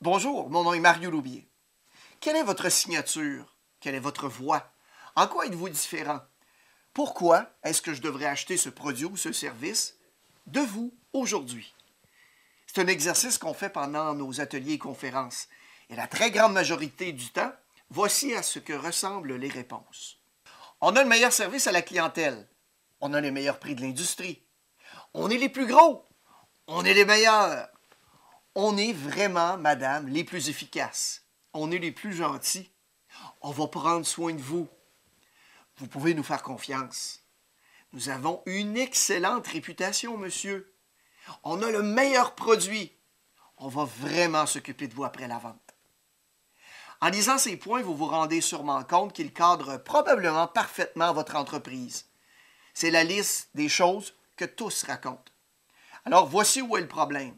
Bonjour, mon nom est Mario Loubier. Quelle est votre signature? Quelle est votre voix? En quoi êtes-vous différent? Pourquoi est-ce que je devrais acheter ce produit ou ce service de vous aujourd'hui? C'est un exercice qu'on fait pendant nos ateliers et conférences. Et la très grande majorité du temps, voici à ce que ressemblent les réponses. On a le meilleur service à la clientèle. On a les meilleurs prix de l'industrie. On est les plus gros. On est les meilleurs. On est vraiment, madame, les plus efficaces. On est les plus gentils. On va prendre soin de vous. Vous pouvez nous faire confiance. Nous avons une excellente réputation, monsieur. On a le meilleur produit. On va vraiment s'occuper de vous après la vente. En lisant ces points, vous vous rendez sûrement compte qu'ils cadrent probablement parfaitement votre entreprise. C'est la liste des choses que tous racontent. Alors voici où est le problème.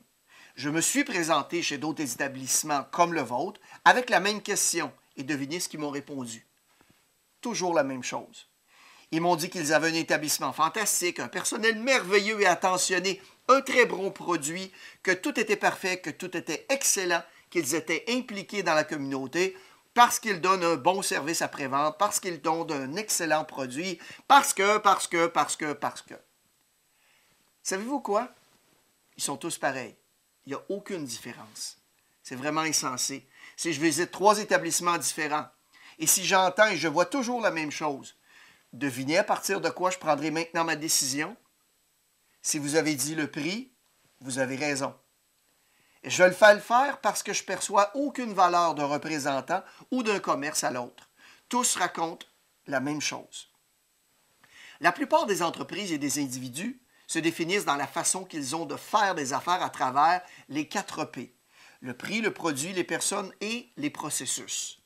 Je me suis présenté chez d'autres établissements comme le vôtre avec la même question et devinez ce qu'ils m'ont répondu. Toujours la même chose. Ils m'ont dit qu'ils avaient un établissement fantastique, un personnel merveilleux et attentionné, un très bon produit, que tout était parfait, que tout était excellent, qu'ils étaient impliqués dans la communauté parce qu'ils donnent un bon service après-vente, parce qu'ils donnent un excellent produit, parce que, parce que, parce que, parce que. Savez-vous quoi? Ils sont tous pareils. Il n'y a aucune différence. C'est vraiment insensé. Si je visite trois établissements différents et si j'entends et je vois toujours la même chose, devinez à partir de quoi je prendrai maintenant ma décision? Si vous avez dit le prix, vous avez raison. Je le fais le faire parce que je perçois aucune valeur d'un représentant ou d'un commerce à l'autre. Tous racontent la même chose. La plupart des entreprises et des individus se définissent dans la façon qu'ils ont de faire des affaires à travers les quatre P. Le prix, le produit, les personnes et les processus.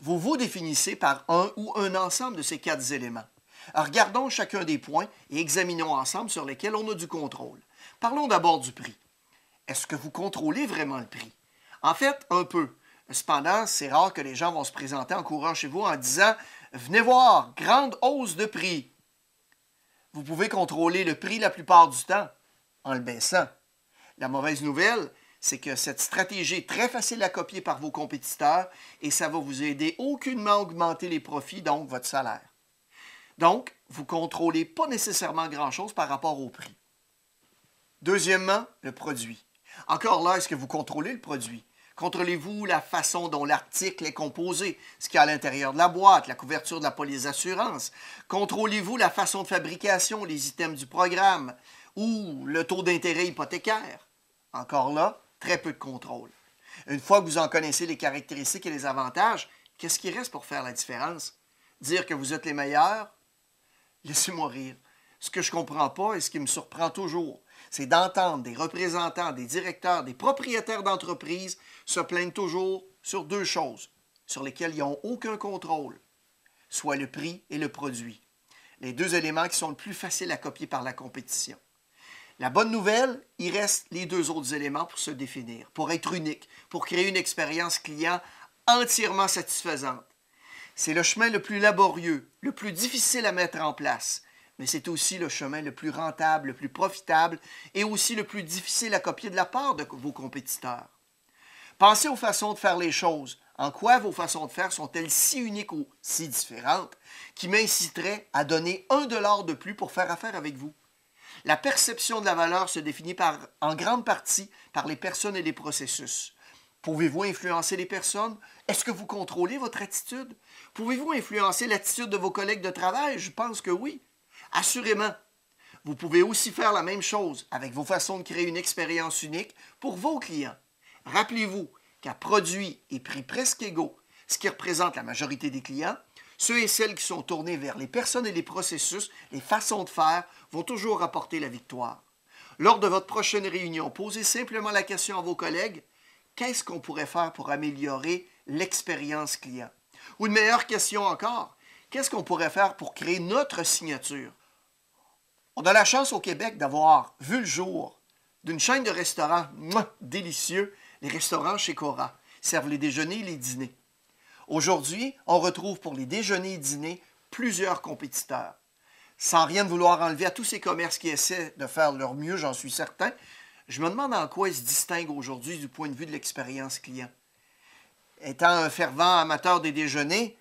Vous vous définissez par un ou un ensemble de ces quatre éléments. regardons chacun des points et examinons ensemble sur lesquels on a du contrôle. Parlons d'abord du prix. Est-ce que vous contrôlez vraiment le prix? En fait, un peu. Cependant, c'est rare que les gens vont se présenter en courant chez vous en disant Venez voir, grande hausse de prix vous pouvez contrôler le prix la plupart du temps en le baissant. La mauvaise nouvelle, c'est que cette stratégie est très facile à copier par vos compétiteurs et ça va vous aider aucunement à augmenter les profits, donc votre salaire. Donc, vous ne contrôlez pas nécessairement grand-chose par rapport au prix. Deuxièmement, le produit. Encore là, est-ce que vous contrôlez le produit? Contrôlez-vous la façon dont l'article est composé, ce qu'il y a à l'intérieur de la boîte, la couverture de la police d'assurance? Contrôlez-vous la façon de fabrication, les items du programme ou le taux d'intérêt hypothécaire? Encore là, très peu de contrôle. Une fois que vous en connaissez les caractéristiques et les avantages, qu'est-ce qui reste pour faire la différence? Dire que vous êtes les meilleurs? Laissez-moi rire. Ce que je ne comprends pas et ce qui me surprend toujours, c'est d'entendre des représentants, des directeurs, des propriétaires d'entreprises se plaindre toujours sur deux choses sur lesquelles ils n'ont aucun contrôle, soit le prix et le produit. Les deux éléments qui sont le plus faciles à copier par la compétition. La bonne nouvelle, il reste les deux autres éléments pour se définir, pour être unique, pour créer une expérience client entièrement satisfaisante. C'est le chemin le plus laborieux, le plus difficile à mettre en place, mais c'est aussi le chemin le plus rentable, le plus profitable et aussi le plus difficile à copier de la part de vos compétiteurs. Pensez aux façons de faire les choses. En quoi vos façons de faire sont-elles si uniques ou si différentes qui m'inciteraient à donner un dollar de plus pour faire affaire avec vous? La perception de la valeur se définit par, en grande partie par les personnes et les processus. Pouvez-vous influencer les personnes? Est-ce que vous contrôlez votre attitude? Pouvez-vous influencer l'attitude de vos collègues de travail? Je pense que oui. Assurément, vous pouvez aussi faire la même chose avec vos façons de créer une expérience unique pour vos clients. Rappelez-vous qu'à produit et prix presque égaux, ce qui représente la majorité des clients, ceux et celles qui sont tournés vers les personnes et les processus, les façons de faire, vont toujours apporter la victoire. Lors de votre prochaine réunion, posez simplement la question à vos collègues, qu'est-ce qu'on pourrait faire pour améliorer l'expérience client? Ou une meilleure question encore, qu'est-ce qu'on pourrait faire pour créer notre signature? On a la chance au Québec d'avoir vu le jour d'une chaîne de restaurants délicieux, les restaurants chez Cora, servent les déjeuners et les dîners. Aujourd'hui, on retrouve pour les déjeuners et dîners plusieurs compétiteurs. Sans rien vouloir enlever à tous ces commerces qui essaient de faire leur mieux, j'en suis certain, Je me demande en quoi ils se distinguent aujourd'hui du point de vue de l'expérience client. Étant un fervent amateur des déjeuners,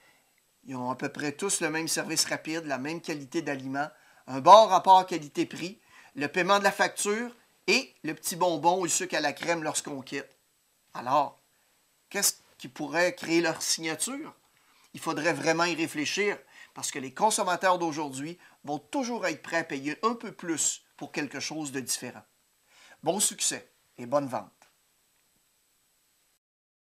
ils ont à peu près tous le même service rapide, la même qualité d'aliments, un bon rapport qualité-prix, le paiement de la facture et le petit bonbon ou le sucre à la crème lorsqu'on quitte. Alors, qu'est-ce qui pourrait créer leur signature? Il faudrait vraiment y réfléchir parce que les consommateurs d'aujourd'hui vont toujours être prêts à payer un peu plus pour quelque chose de différent. Bon succès et bonne vente.